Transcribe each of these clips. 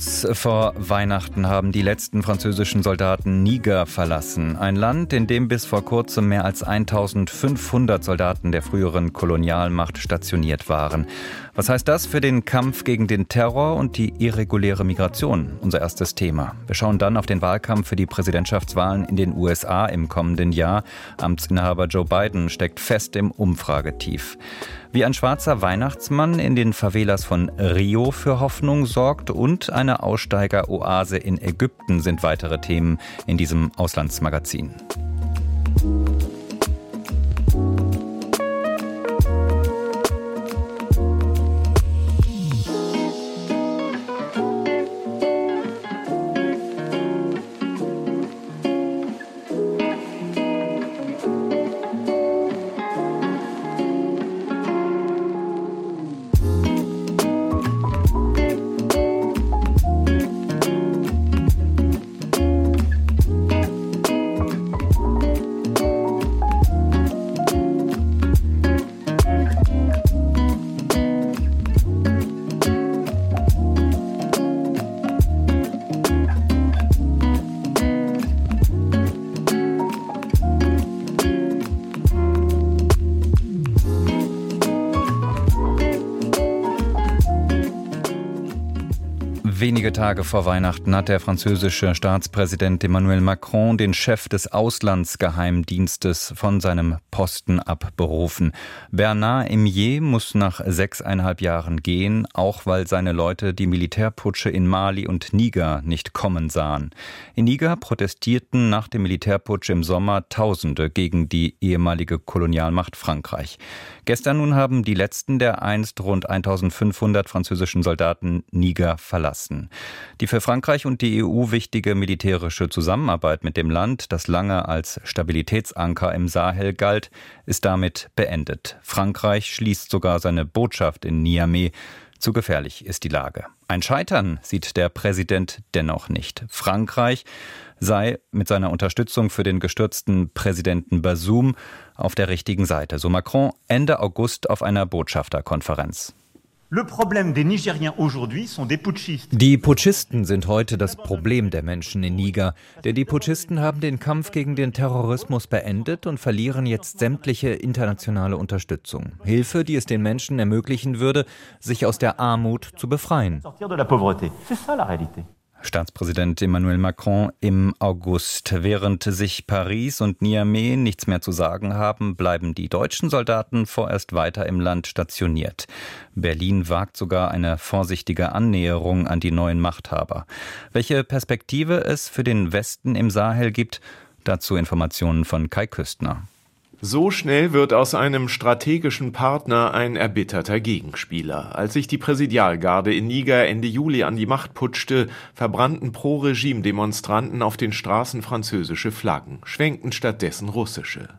Kurz vor Weihnachten haben die letzten französischen Soldaten Niger verlassen. Ein Land, in dem bis vor kurzem mehr als 1500 Soldaten der früheren Kolonialmacht stationiert waren. Was heißt das für den Kampf gegen den Terror und die irreguläre Migration? Unser erstes Thema. Wir schauen dann auf den Wahlkampf für die Präsidentschaftswahlen in den USA im kommenden Jahr. Amtsinhaber Joe Biden steckt fest im Umfragetief. Wie ein schwarzer Weihnachtsmann in den Favelas von Rio für Hoffnung sorgt und eine Aussteigeroase in Ägypten sind weitere Themen in diesem Auslandsmagazin. Tage vor Weihnachten hat der französische Staatspräsident Emmanuel Macron den Chef des Auslandsgeheimdienstes von seinem Posten abberufen. Bernard Emier muss nach sechseinhalb Jahren gehen, auch weil seine Leute die Militärputsche in Mali und Niger nicht kommen sahen. In Niger protestierten nach dem Militärputsch im Sommer Tausende gegen die ehemalige Kolonialmacht Frankreich. Gestern nun haben die letzten der einst rund 1500 französischen Soldaten Niger verlassen. Die für Frankreich und die EU wichtige militärische Zusammenarbeit mit dem Land, das lange als Stabilitätsanker im Sahel galt, ist damit beendet. Frankreich schließt sogar seine Botschaft in Niamey. Zu gefährlich ist die Lage. Ein Scheitern sieht der Präsident dennoch nicht. Frankreich sei mit seiner Unterstützung für den gestürzten Präsidenten Basum auf der richtigen Seite, so Macron Ende August auf einer Botschafterkonferenz. Die Putschisten sind heute das Problem der Menschen in Niger, denn die Putschisten haben den Kampf gegen den Terrorismus beendet und verlieren jetzt sämtliche internationale Unterstützung. Hilfe, die es den Menschen ermöglichen würde, sich aus der Armut zu befreien. Staatspräsident Emmanuel Macron im August. Während sich Paris und Niamey nichts mehr zu sagen haben, bleiben die deutschen Soldaten vorerst weiter im Land stationiert. Berlin wagt sogar eine vorsichtige Annäherung an die neuen Machthaber. Welche Perspektive es für den Westen im Sahel gibt, dazu Informationen von Kai Küstner. So schnell wird aus einem strategischen Partner ein erbitterter Gegenspieler. Als sich die Präsidialgarde in Niger Ende Juli an die Macht putschte, verbrannten Pro-Regime-Demonstranten auf den Straßen französische Flaggen, schwenkten stattdessen russische.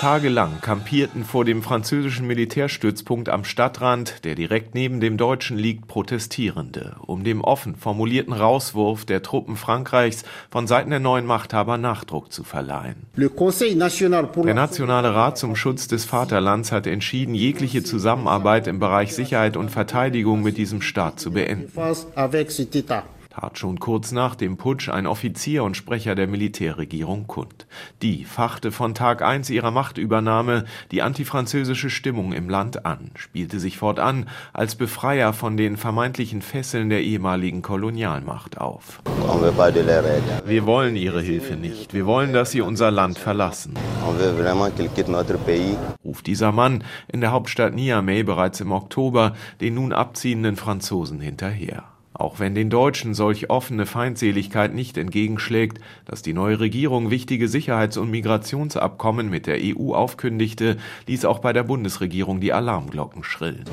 Tagelang kampierten vor dem französischen Militärstützpunkt am Stadtrand, der direkt neben dem deutschen liegt, Protestierende, um dem offen formulierten Rauswurf der Truppen Frankreichs von Seiten der neuen Machthaber Nachdruck zu verleihen. Der Nationale Rat zum Schutz des Vaterlands hat entschieden, jegliche Zusammenarbeit im Bereich Sicherheit und Verteidigung mit diesem Staat zu beenden tat schon kurz nach dem Putsch ein Offizier und Sprecher der Militärregierung kund. Die fachte von Tag eins ihrer Machtübernahme die antifranzösische Stimmung im Land an, spielte sich fortan als Befreier von den vermeintlichen Fesseln der ehemaligen Kolonialmacht auf. Wir wollen ihre Hilfe nicht. Wir wollen, dass sie unser Land verlassen. Ruft dieser Mann in der Hauptstadt Niamey bereits im Oktober den nun abziehenden Franzosen hinterher. Auch wenn den Deutschen solch offene Feindseligkeit nicht entgegenschlägt, dass die neue Regierung wichtige Sicherheits- und Migrationsabkommen mit der EU aufkündigte, ließ auch bei der Bundesregierung die Alarmglocken schrillen.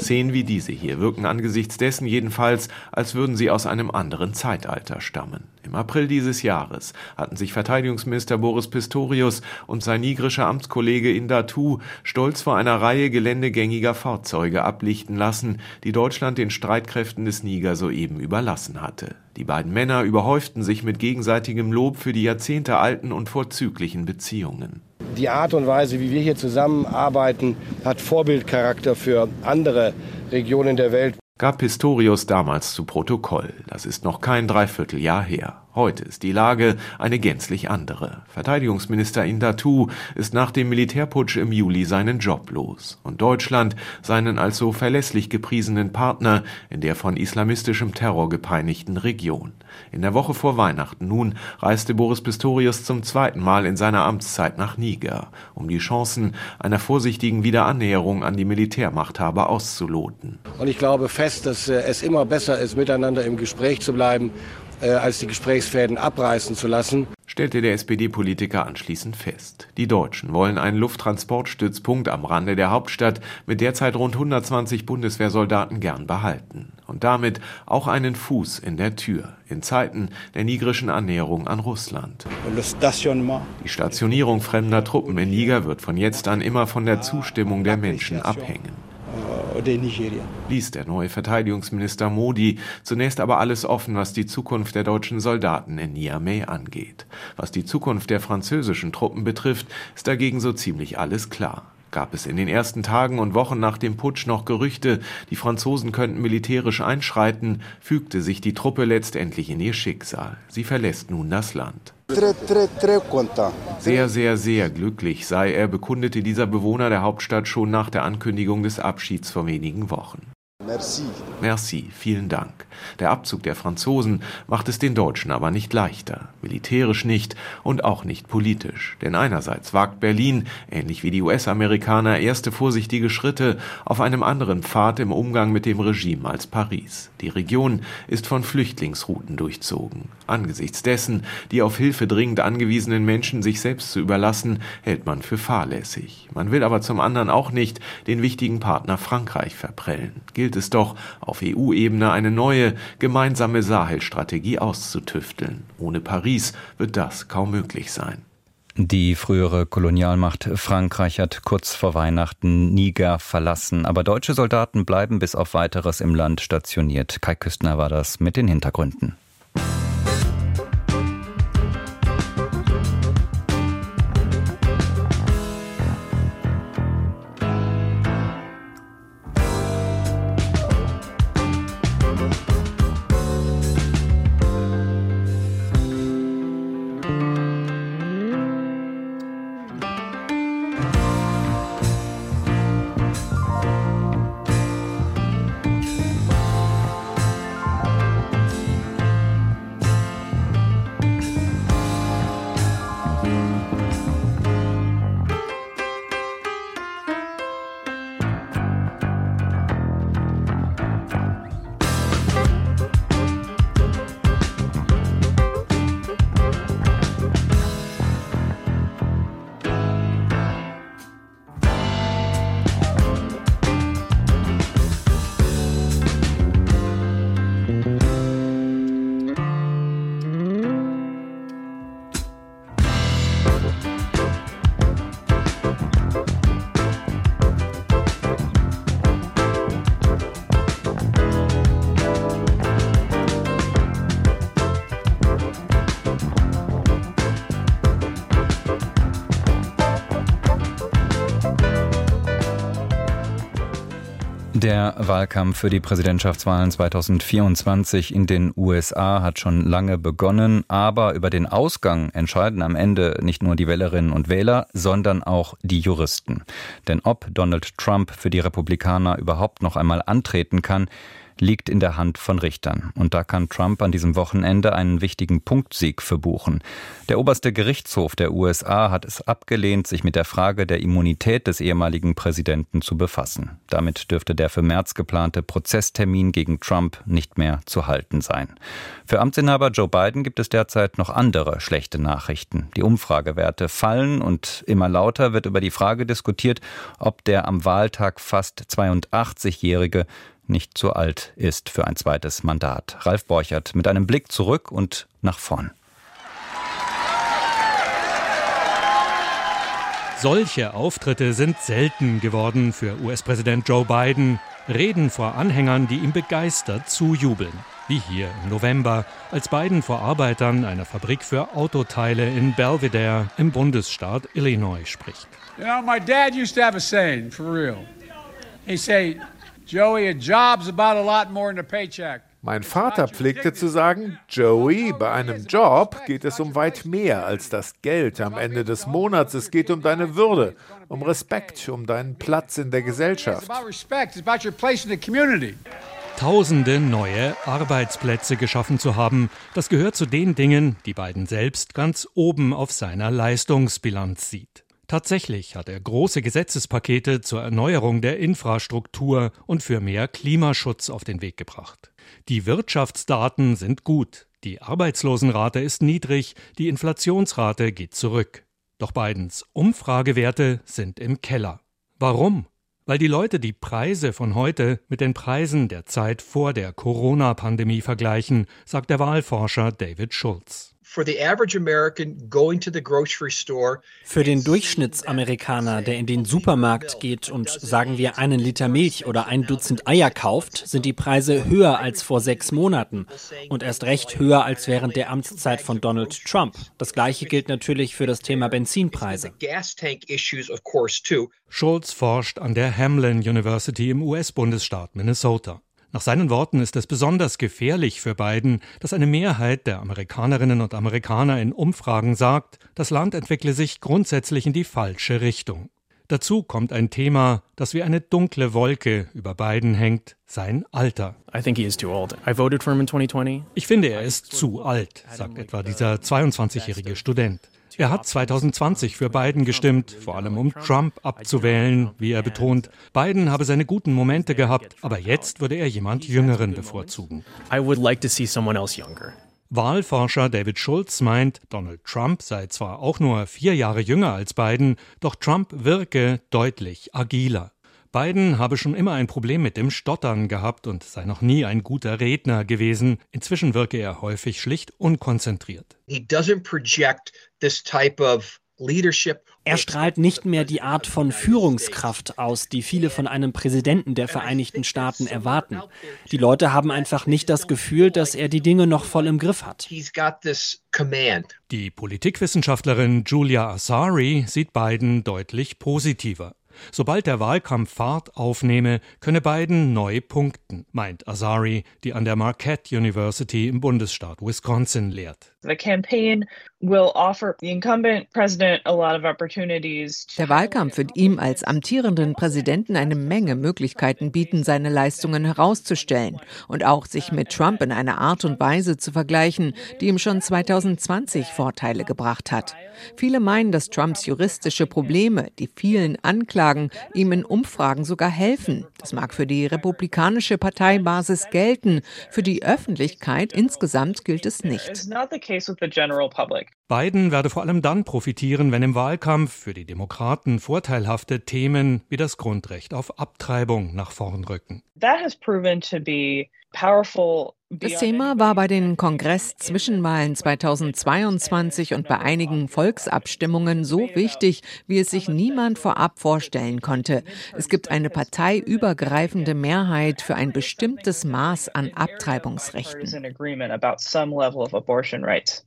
Szenen wie diese hier wirken angesichts dessen jedenfalls, als würden sie aus einem anderen Zeitalter stammen. Im April dieses Jahres hatten sich Verteidigungsminister Boris Pistorius und sein nigrischer Amtskollege Indatu stolz vor einer Reihe geländegängiger Fahrzeuge ablichten lassen, die Deutschland den Streitkräften des Niger soeben überlassen hatte. Die beiden Männer überhäuften sich mit gegenseitigem Lob für die jahrzehntealten und vorzüglichen Beziehungen. Die Art und Weise, wie wir hier zusammenarbeiten, hat Vorbildcharakter für andere Regionen der Welt gab Pistorius damals zu Protokoll. Das ist noch kein Dreivierteljahr her. Heute ist die Lage eine gänzlich andere. Verteidigungsminister Indatu ist nach dem Militärputsch im Juli seinen Job los und Deutschland seinen als so verlässlich gepriesenen Partner in der von islamistischem Terror gepeinigten Region. In der Woche vor Weihnachten nun reiste Boris Pistorius zum zweiten Mal in seiner Amtszeit nach Niger, um die Chancen einer vorsichtigen Wiederannäherung an die Militärmachthaber auszuloten. Und ich glaube fest, dass äh, es immer besser ist, miteinander im Gespräch zu bleiben als die Gesprächsfäden abreißen zu lassen stellte der SPD-Politiker anschließend fest. Die Deutschen wollen einen Lufttransportstützpunkt am Rande der Hauptstadt mit derzeit rund 120 Bundeswehrsoldaten gern behalten und damit auch einen Fuß in der Tür in Zeiten der nigrischen Annäherung an Russland. Die Stationierung fremder Truppen in Niger wird von jetzt an immer von der Zustimmung der Menschen abhängen de Nigeria. Ließ der neue Verteidigungsminister Modi zunächst aber alles offen, was die Zukunft der deutschen Soldaten in Niamey angeht. Was die Zukunft der französischen Truppen betrifft, ist dagegen so ziemlich alles klar gab es in den ersten Tagen und Wochen nach dem Putsch noch Gerüchte, die Franzosen könnten militärisch einschreiten, fügte sich die Truppe letztendlich in ihr Schicksal. Sie verlässt nun das Land. Sehr, sehr, sehr glücklich sei er, bekundete dieser Bewohner der Hauptstadt schon nach der Ankündigung des Abschieds vor wenigen Wochen. Merci. Merci, vielen Dank. Der Abzug der Franzosen macht es den Deutschen aber nicht leichter, militärisch nicht und auch nicht politisch. Denn einerseits wagt Berlin, ähnlich wie die US-Amerikaner, erste vorsichtige Schritte auf einem anderen Pfad im Umgang mit dem Regime als Paris. Die Region ist von Flüchtlingsrouten durchzogen. Angesichts dessen, die auf Hilfe dringend angewiesenen Menschen sich selbst zu überlassen, hält man für fahrlässig. Man will aber zum anderen auch nicht den wichtigen Partner Frankreich verprellen. Gilt es doch, auf EU-Ebene eine neue, gemeinsame Sahel-Strategie auszutüfteln. Ohne Paris wird das kaum möglich sein. Die frühere Kolonialmacht Frankreich hat kurz vor Weihnachten Niger verlassen, aber deutsche Soldaten bleiben bis auf weiteres im Land stationiert. Kai Küstner war das mit den Hintergründen. Der Wahlkampf für die Präsidentschaftswahlen 2024 in den USA hat schon lange begonnen, aber über den Ausgang entscheiden am Ende nicht nur die Wählerinnen und Wähler, sondern auch die Juristen. Denn ob Donald Trump für die Republikaner überhaupt noch einmal antreten kann, liegt in der Hand von Richtern. Und da kann Trump an diesem Wochenende einen wichtigen Punktsieg verbuchen. Der oberste Gerichtshof der USA hat es abgelehnt, sich mit der Frage der Immunität des ehemaligen Präsidenten zu befassen. Damit dürfte der für März geplante Prozesstermin gegen Trump nicht mehr zu halten sein. Für Amtsinhaber Joe Biden gibt es derzeit noch andere schlechte Nachrichten. Die Umfragewerte fallen und immer lauter wird über die Frage diskutiert, ob der am Wahltag fast 82-Jährige nicht zu alt ist für ein zweites Mandat. Ralf Borchert mit einem Blick zurück und nach vorn. Solche Auftritte sind selten geworden für US-Präsident Joe Biden. Reden vor Anhängern, die ihm begeistert zujubeln. Wie hier im November, als Biden vor Arbeitern einer Fabrik für Autoteile in Belvedere im Bundesstaat Illinois spricht. You know, my dad used to have a saying, for real. He say, Joey, a job's about a lot more than a paycheck. Mein Vater pflegte zu sagen, Joey, bei einem Job geht es um weit mehr als das Geld am Ende des Monats. Es geht um deine Würde, um Respekt, um deinen Platz in der Gesellschaft. Tausende neue Arbeitsplätze geschaffen zu haben, das gehört zu den Dingen, die Biden selbst ganz oben auf seiner Leistungsbilanz sieht. Tatsächlich hat er große Gesetzespakete zur Erneuerung der Infrastruktur und für mehr Klimaschutz auf den Weg gebracht. Die Wirtschaftsdaten sind gut, die Arbeitslosenrate ist niedrig, die Inflationsrate geht zurück. Doch Bidens Umfragewerte sind im Keller. Warum? Weil die Leute die Preise von heute mit den Preisen der Zeit vor der Corona-Pandemie vergleichen, sagt der Wahlforscher David Schulz. Für den Durchschnittsamerikaner, der in den Supermarkt geht und sagen wir einen Liter Milch oder ein Dutzend Eier kauft, sind die Preise höher als vor sechs Monaten und erst recht höher als während der Amtszeit von Donald Trump. Das gleiche gilt natürlich für das Thema Benzinpreise. Schulz forscht an der Hamlin University im US-Bundesstaat Minnesota. Nach seinen Worten ist es besonders gefährlich für Biden, dass eine Mehrheit der Amerikanerinnen und Amerikaner in Umfragen sagt, das Land entwickle sich grundsätzlich in die falsche Richtung. Dazu kommt ein Thema, das wie eine dunkle Wolke über Biden hängt, sein Alter. Ich finde, er ist zu alt, sagt etwa dieser 22-jährige Student. Er hat 2020 für Biden gestimmt, vor allem um Trump abzuwählen, wie er betont. Biden habe seine guten Momente gehabt, aber jetzt würde er jemand Jüngeren bevorzugen. Wahlforscher David Schulz meint, Donald Trump sei zwar auch nur vier Jahre jünger als Biden, doch Trump wirke deutlich agiler. Biden habe schon immer ein Problem mit dem Stottern gehabt und sei noch nie ein guter Redner gewesen. Inzwischen wirke er häufig schlicht unkonzentriert. Er strahlt nicht mehr die Art von Führungskraft aus, die viele von einem Präsidenten der Vereinigten Staaten erwarten. Die Leute haben einfach nicht das Gefühl, dass er die Dinge noch voll im Griff hat. Die Politikwissenschaftlerin Julia Asari sieht Biden deutlich positiver. Sobald der Wahlkampf Fahrt aufnehme, könne Biden neu punkten, meint Azari, die an der Marquette University im Bundesstaat Wisconsin lehrt. The campaign will offer the incumbent president a lot of opportunities. Der Wahlkampf wird ihm als amtierenden Präsidenten eine Menge Möglichkeiten bieten, seine Leistungen herauszustellen und auch sich mit Trump in einer Art und Weise zu vergleichen, die ihm schon 2020 Vorteile gebracht hat. Viele meinen, dass Trumps juristische Probleme, die vielen Anklagen, ihm in Umfragen sogar helfen. Das mag für die republikanische Parteibasis gelten, für die Öffentlichkeit insgesamt gilt es nicht Biden werde vor allem dann profitieren, wenn im Wahlkampf für die Demokraten vorteilhafte Themen wie das Grundrecht auf Abtreibung nach vorn rücken. That has proven to be powerful das Thema war bei den Kongress-Zwischenwahlen 2022 und bei einigen Volksabstimmungen so wichtig, wie es sich niemand vorab vorstellen konnte. Es gibt eine parteiübergreifende Mehrheit für ein bestimmtes Maß an Abtreibungsrechten.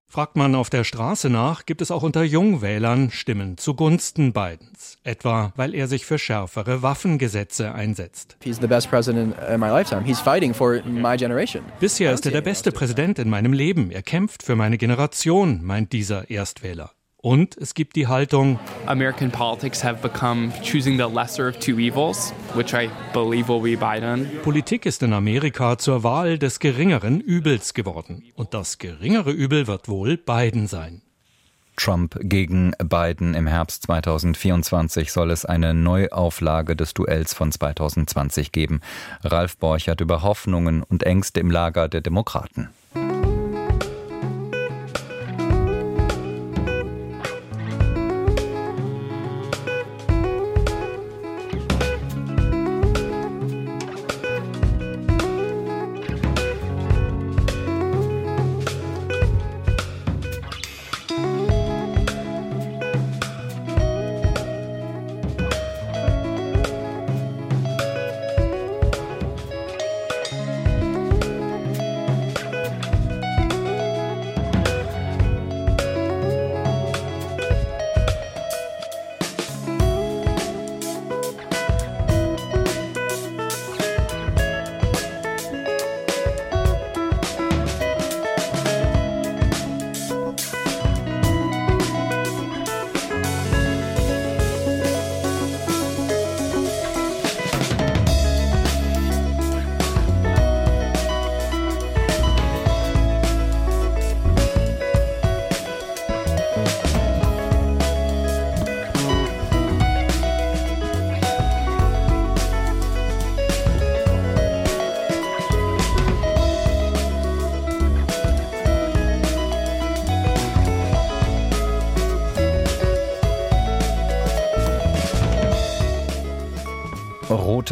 Fragt man auf der Straße nach, gibt es auch unter Jungwählern Stimmen zugunsten Bidens. Etwa, weil er sich für schärfere Waffengesetze einsetzt. He's the best president in my lifetime. He's fighting for my generation. Bis Bisher ist er der beste Präsident in meinem Leben. Er kämpft für meine Generation, meint dieser Erstwähler. Und es gibt die Haltung, American politics have become choosing the lesser of two evils, which I believe will be Biden. Politik ist in Amerika zur Wahl des geringeren Übels geworden. Und das geringere Übel wird wohl Biden sein. Trump gegen Biden im Herbst 2024 soll es eine Neuauflage des Duells von 2020 geben. Ralf Borchert über Hoffnungen und Ängste im Lager der Demokraten.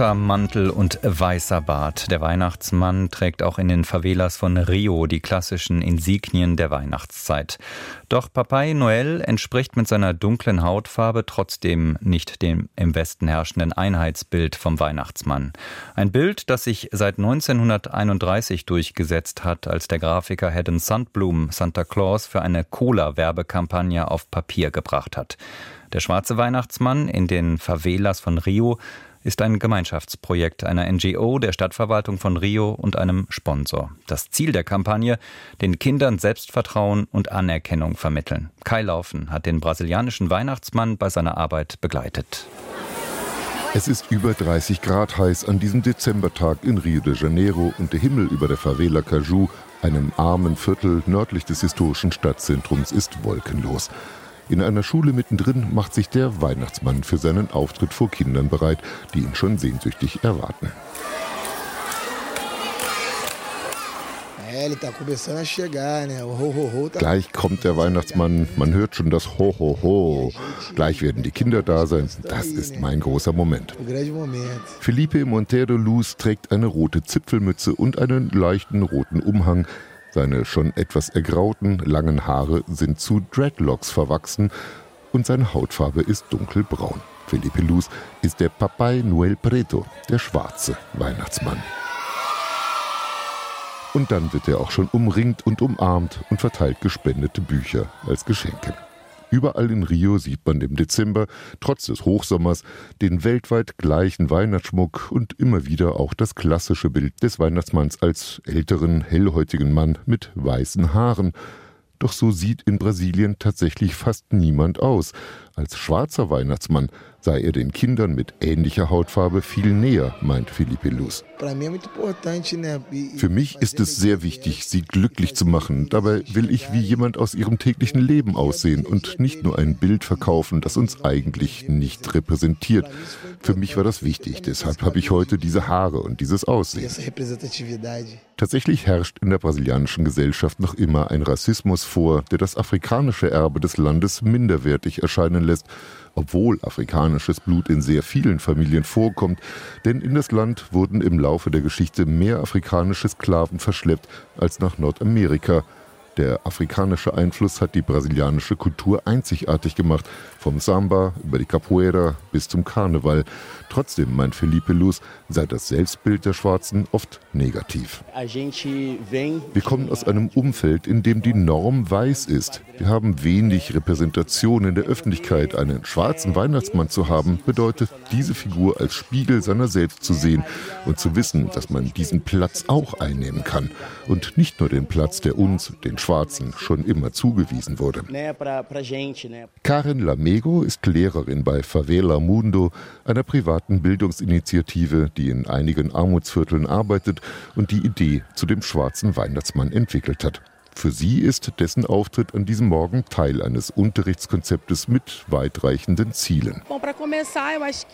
Roter Mantel und weißer Bart. Der Weihnachtsmann trägt auch in den Favelas von Rio die klassischen Insignien der Weihnachtszeit. Doch Papai Noel entspricht mit seiner dunklen Hautfarbe trotzdem nicht dem im Westen herrschenden Einheitsbild vom Weihnachtsmann. Ein Bild, das sich seit 1931 durchgesetzt hat, als der Grafiker Haddon Sandblum Santa Claus für eine Cola-Werbekampagne auf Papier gebracht hat. Der schwarze Weihnachtsmann in den Favelas von Rio ist ein Gemeinschaftsprojekt einer NGO, der Stadtverwaltung von Rio und einem Sponsor. Das Ziel der Kampagne, den Kindern Selbstvertrauen und Anerkennung vermitteln. Kai Laufen hat den brasilianischen Weihnachtsmann bei seiner Arbeit begleitet. Es ist über 30 Grad heiß an diesem Dezembertag in Rio de Janeiro und der Himmel über der Favela Caju, einem armen Viertel nördlich des historischen Stadtzentrums, ist wolkenlos. In einer Schule mittendrin macht sich der Weihnachtsmann für seinen Auftritt vor Kindern bereit, die ihn schon sehnsüchtig erwarten. Gleich kommt der Weihnachtsmann, man hört schon das Ho Ho Ho. Gleich werden die Kinder da sein. Das ist mein großer Moment. Felipe Montero Luz trägt eine rote Zipfelmütze und einen leichten roten Umhang. Seine schon etwas ergrauten, langen Haare sind zu Dreadlocks verwachsen und seine Hautfarbe ist dunkelbraun. Felipe Luz ist der Papai Noel Preto, der schwarze Weihnachtsmann. Und dann wird er auch schon umringt und umarmt und verteilt gespendete Bücher als Geschenke. Überall in Rio sieht man im Dezember, trotz des Hochsommers, den weltweit gleichen Weihnachtsschmuck und immer wieder auch das klassische Bild des Weihnachtsmanns als älteren, hellhäutigen Mann mit weißen Haaren. Doch so sieht in Brasilien tatsächlich fast niemand aus. Als schwarzer Weihnachtsmann sei er den Kindern mit ähnlicher Hautfarbe viel näher, meint Felipe Luz. Für mich ist es sehr wichtig, sie glücklich zu machen. Dabei will ich wie jemand aus ihrem täglichen Leben aussehen und nicht nur ein Bild verkaufen, das uns eigentlich nicht repräsentiert. Für mich war das wichtig, deshalb habe ich heute diese Haare und dieses Aussehen. Tatsächlich herrscht in der brasilianischen Gesellschaft noch immer ein Rassismus vor, der das afrikanische Erbe des Landes minderwertig erscheinen lässt, obwohl afrikanisches Blut in sehr vielen Familien vorkommt, denn in das Land wurden im Laufe der Geschichte mehr afrikanische Sklaven verschleppt als nach Nordamerika. Der afrikanische Einfluss hat die brasilianische Kultur einzigartig gemacht, vom Samba über die Capoeira bis zum Karneval. Trotzdem, meint Felipe Luz, sei das Selbstbild der Schwarzen oft negativ. Wir kommen aus einem Umfeld, in dem die Norm weiß ist. Wir haben wenig Repräsentation in der Öffentlichkeit. Einen schwarzen Weihnachtsmann zu haben, bedeutet, diese Figur als Spiegel seiner selbst zu sehen und zu wissen, dass man diesen Platz auch einnehmen kann. Und nicht nur den Platz, der uns, den Schwarzen schon immer zugewiesen wurde. Karin Lamego ist Lehrerin bei Favela Mundo, einer privaten Bildungsinitiative, die in einigen Armutsvierteln arbeitet und die Idee zu dem schwarzen Weihnachtsmann entwickelt hat. Für sie ist dessen Auftritt an diesem Morgen Teil eines Unterrichtskonzeptes mit weitreichenden Zielen.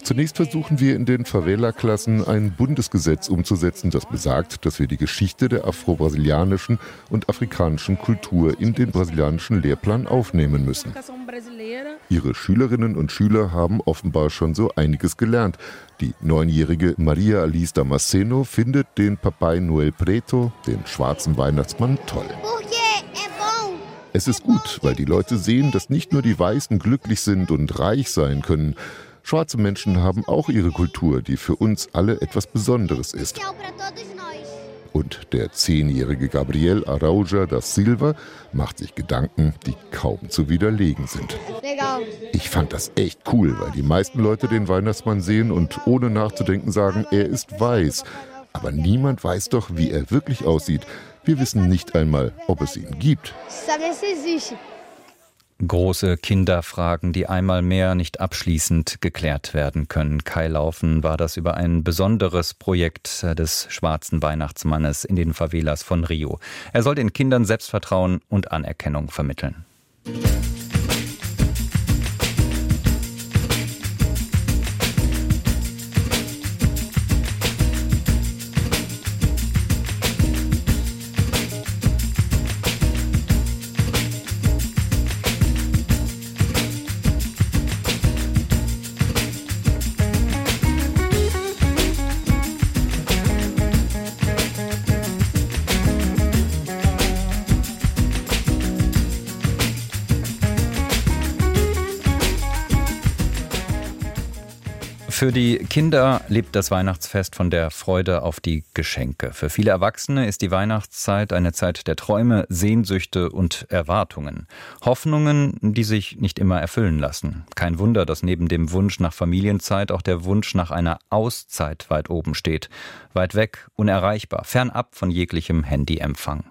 Zunächst versuchen wir in den Favela-Klassen ein Bundesgesetz umzusetzen, das besagt, dass wir die Geschichte der afro-brasilianischen und afrikanischen Kultur in den brasilianischen Lehrplan aufnehmen müssen. Ihre Schülerinnen und Schüler haben offenbar schon so einiges gelernt. Die neunjährige Maria Alice Damasceno findet den Papai Noel Preto, den schwarzen Weihnachtsmann, toll. Es ist gut, weil die Leute sehen, dass nicht nur die Weißen glücklich sind und reich sein können. Schwarze Menschen haben auch ihre Kultur, die für uns alle etwas Besonderes ist. Und der zehnjährige Gabriel Arauja da Silva macht sich Gedanken, die kaum zu widerlegen sind. Ich fand das echt cool, weil die meisten Leute den Weihnachtsmann sehen und ohne nachzudenken sagen, er ist weiß. Aber niemand weiß doch, wie er wirklich aussieht. Wir wissen nicht einmal, ob es ihn gibt. Große Kinderfragen, die einmal mehr nicht abschließend geklärt werden können. Kai Laufen war das über ein besonderes Projekt des schwarzen Weihnachtsmannes in den Favelas von Rio. Er soll den Kindern Selbstvertrauen und Anerkennung vermitteln. Für die Kinder lebt das Weihnachtsfest von der Freude auf die Geschenke. Für viele Erwachsene ist die Weihnachtszeit eine Zeit der Träume, Sehnsüchte und Erwartungen. Hoffnungen, die sich nicht immer erfüllen lassen. Kein Wunder, dass neben dem Wunsch nach Familienzeit auch der Wunsch nach einer Auszeit weit oben steht. Weit weg, unerreichbar, fernab von jeglichem Handyempfang.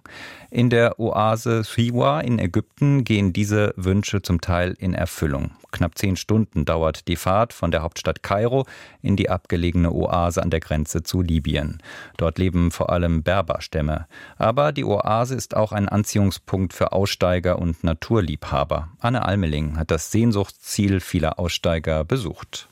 In der Oase Siwa in Ägypten gehen diese Wünsche zum Teil in Erfüllung. Knapp zehn Stunden dauert die Fahrt von der Hauptstadt Kairo in die abgelegene Oase an der Grenze zu Libyen. Dort leben vor allem Berberstämme. Aber die Oase ist auch ein Anziehungspunkt für Aussteiger und Naturliebhaber. Anne Almeling hat das Sehnsuchtsziel vieler Aussteiger besucht.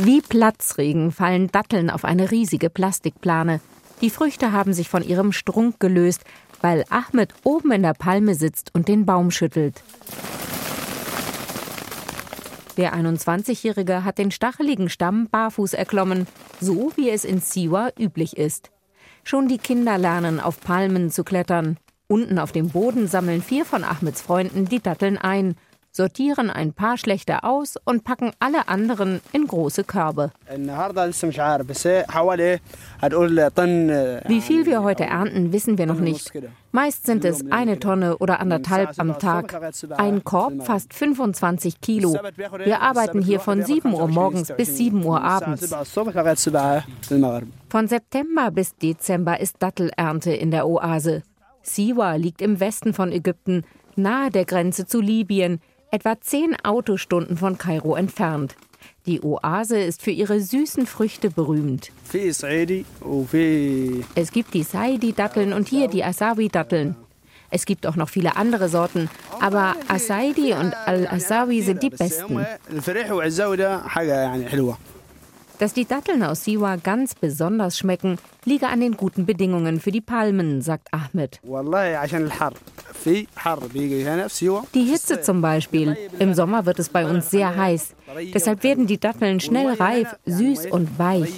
Wie Platzregen fallen Datteln auf eine riesige Plastikplane. Die Früchte haben sich von ihrem Strunk gelöst, weil Ahmed oben in der Palme sitzt und den Baum schüttelt. Der 21-Jährige hat den stacheligen Stamm barfuß erklommen, so wie es in Siwa üblich ist. Schon die Kinder lernen, auf Palmen zu klettern. Unten auf dem Boden sammeln vier von Ahmeds Freunden die Datteln ein sortieren ein paar schlechte aus und packen alle anderen in große Körbe. Wie viel wir heute ernten, wissen wir noch nicht. Meist sind es eine Tonne oder anderthalb am Tag. Ein Korb fast 25 Kilo. Wir arbeiten hier von 7 Uhr morgens bis 7 Uhr abends. Von September bis Dezember ist Dattelernte in der Oase. Siwa liegt im Westen von Ägypten, nahe der Grenze zu Libyen etwa zehn Autostunden von Kairo entfernt. Die Oase ist für ihre süßen Früchte berühmt. Es gibt die Saidi-Datteln und hier die Asawi-Datteln. Es gibt auch noch viele andere Sorten, aber Asaidi und Al-Asawi sind die besten. Dass die Datteln aus Siwa ganz besonders schmecken, liege an den guten Bedingungen für die Palmen, sagt Ahmed. Die Hitze zum Beispiel. Im Sommer wird es bei uns sehr heiß. Deshalb werden die Datteln schnell reif, süß und weich.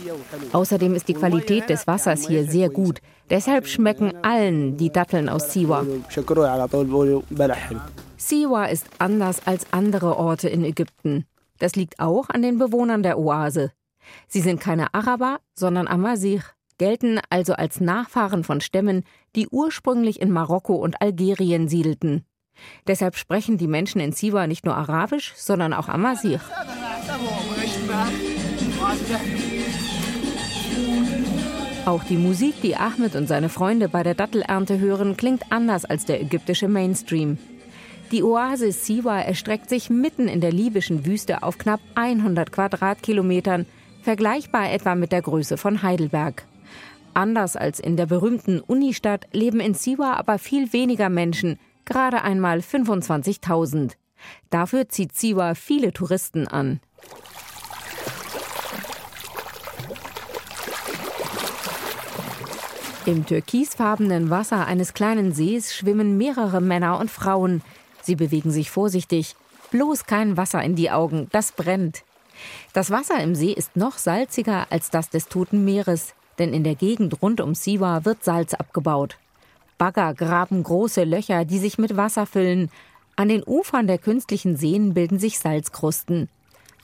Außerdem ist die Qualität des Wassers hier sehr gut. Deshalb schmecken allen die Datteln aus Siwa. Siwa ist anders als andere Orte in Ägypten. Das liegt auch an den Bewohnern der Oase. Sie sind keine Araber, sondern Amazigh, gelten also als Nachfahren von Stämmen, die ursprünglich in Marokko und Algerien siedelten. Deshalb sprechen die Menschen in Siwa nicht nur Arabisch, sondern auch Amazigh. Auch die Musik, die Ahmed und seine Freunde bei der Dattelernte hören, klingt anders als der ägyptische Mainstream. Die Oase Siwa erstreckt sich mitten in der libyschen Wüste auf knapp 100 Quadratkilometern, vergleichbar etwa mit der Größe von Heidelberg. Anders als in der berühmten Unistadt leben in Siwa aber viel weniger Menschen, gerade einmal 25.000. Dafür zieht Siwa viele Touristen an. Im türkisfarbenen Wasser eines kleinen Sees schwimmen mehrere Männer und Frauen. Sie bewegen sich vorsichtig. Bloß kein Wasser in die Augen, das brennt. Das Wasser im See ist noch salziger als das des Toten Meeres, denn in der Gegend rund um Siwa wird Salz abgebaut. Bagger graben große Löcher, die sich mit Wasser füllen. An den Ufern der künstlichen Seen bilden sich Salzkrusten.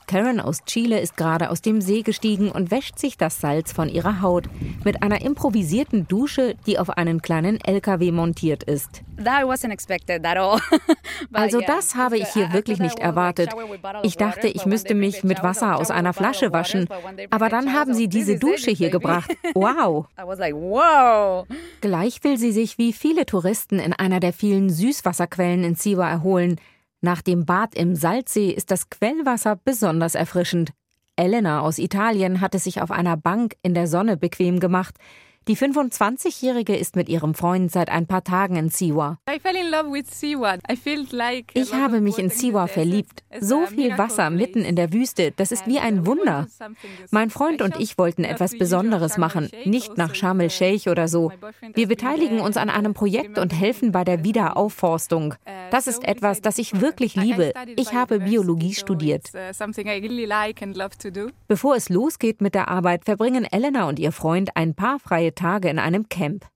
Karen aus Chile ist gerade aus dem See gestiegen und wäscht sich das Salz von ihrer Haut mit einer improvisierten Dusche, die auf einen kleinen LKW montiert ist. Also das habe ich hier wirklich nicht erwartet. Ich dachte, ich müsste mich mit Wasser aus einer Flasche waschen, aber dann haben sie diese Dusche hier gebracht. Wow. Gleich will sie sich wie viele Touristen in einer der vielen Süßwasserquellen in Siwa erholen. Nach dem Bad im Salzsee ist das Quellwasser besonders erfrischend. Elena aus Italien hat es sich auf einer Bank in der Sonne bequem gemacht. Die 25-Jährige ist mit ihrem Freund seit ein paar Tagen in Siwa. Ich habe mich in Siwa verliebt. So viel Wasser mitten in der Wüste, das ist wie ein Wunder. Mein Freund und ich wollten etwas Besonderes machen, nicht nach Sharm el-Sheikh oder so. Wir beteiligen uns an einem Projekt und helfen bei der Wiederaufforstung. Das ist etwas, das ich wirklich liebe. Ich habe Biologie studiert. Bevor es losgeht mit der Arbeit, verbringen Elena und ihr Freund ein paar freie Tage in einem Camp.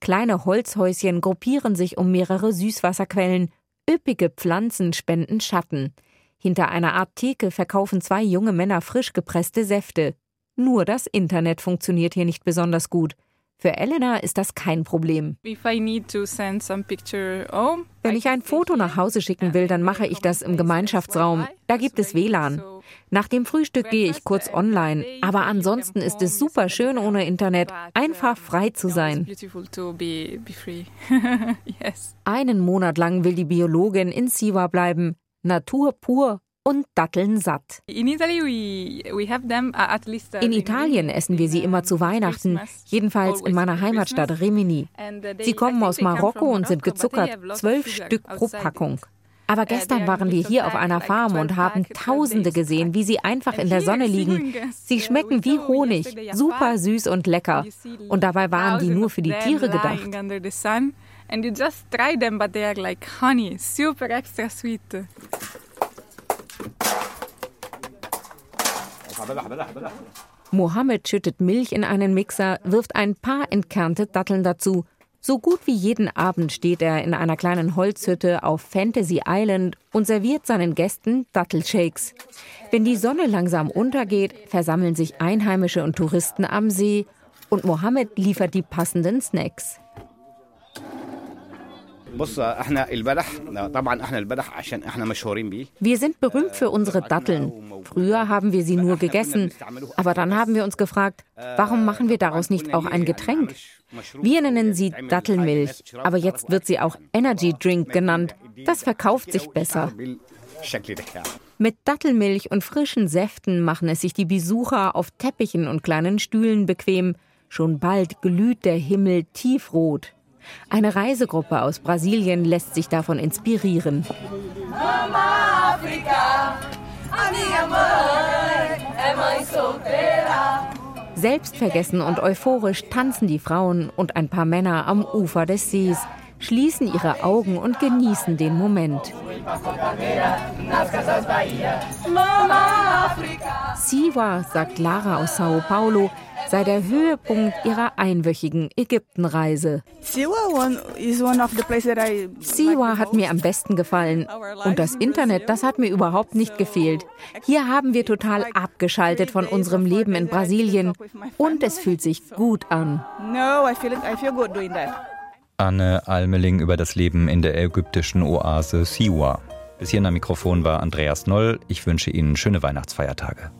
Kleine Holzhäuschen gruppieren sich um mehrere Süßwasserquellen. Üppige Pflanzen spenden Schatten. Hinter einer Art Theke verkaufen zwei junge Männer frisch gepresste Säfte. Nur das Internet funktioniert hier nicht besonders gut. Für Elena ist das kein Problem. Wenn ich ein Foto nach Hause schicken will, dann mache ich das im Gemeinschaftsraum. Da gibt es WLAN. Nach dem Frühstück gehe ich kurz online, aber ansonsten ist es super schön ohne Internet, einfach frei zu sein. Einen Monat lang will die Biologin in Siwa bleiben. Natur pur und Datteln satt. Uh, in Italien essen wir sie immer zu Weihnachten, jedenfalls in meiner Heimatstadt Rimini. Uh, sie kommen aus Marokko und sind gezuckert, zwölf Stück pro Packung. Aber gestern waren wir hier auf einer Farm und haben Tausende gesehen, wie sie einfach in der Sonne liegen. Sie schmecken wie Honig, super süß und lecker. Und dabei waren die nur für die Tiere gedacht. And you just try them, but they are like honey, super extra sweet. Mohammed schüttet Milch in einen Mixer, wirft ein paar entkernte Datteln dazu so gut wie jeden Abend steht er in einer kleinen Holzhütte auf Fantasy Island und serviert seinen Gästen Dattelshakes. Wenn die Sonne langsam untergeht, versammeln sich Einheimische und Touristen am See und Mohammed liefert die passenden Snacks. Wir sind berühmt für unsere Datteln. Früher haben wir sie nur gegessen, aber dann haben wir uns gefragt, warum machen wir daraus nicht auch ein Getränk? Wir nennen sie Dattelmilch, aber jetzt wird sie auch Energy Drink genannt. Das verkauft sich besser. Mit Dattelmilch und frischen Säften machen es sich die Besucher auf Teppichen und kleinen Stühlen bequem. Schon bald glüht der Himmel tiefrot. Eine Reisegruppe aus Brasilien lässt sich davon inspirieren. Mama Africa, amiga mãe, é mãe. Selbstvergessen und euphorisch tanzen die Frauen und ein paar Männer am Ufer des Sees, schließen ihre Augen und genießen den Moment. Siwa, sagt Lara aus Sao Paulo, sei der Höhepunkt ihrer einwöchigen Ägyptenreise. Siwa hat mir am besten gefallen. Und das Internet, das hat mir überhaupt nicht gefehlt. Hier haben wir total abgeschaltet von unserem Leben in Brasilien. Und es fühlt sich gut an. Anne Almeling über das Leben in der ägyptischen Oase Siwa. Bis hierhin am Mikrofon war Andreas Noll. Ich wünsche Ihnen schöne Weihnachtsfeiertage.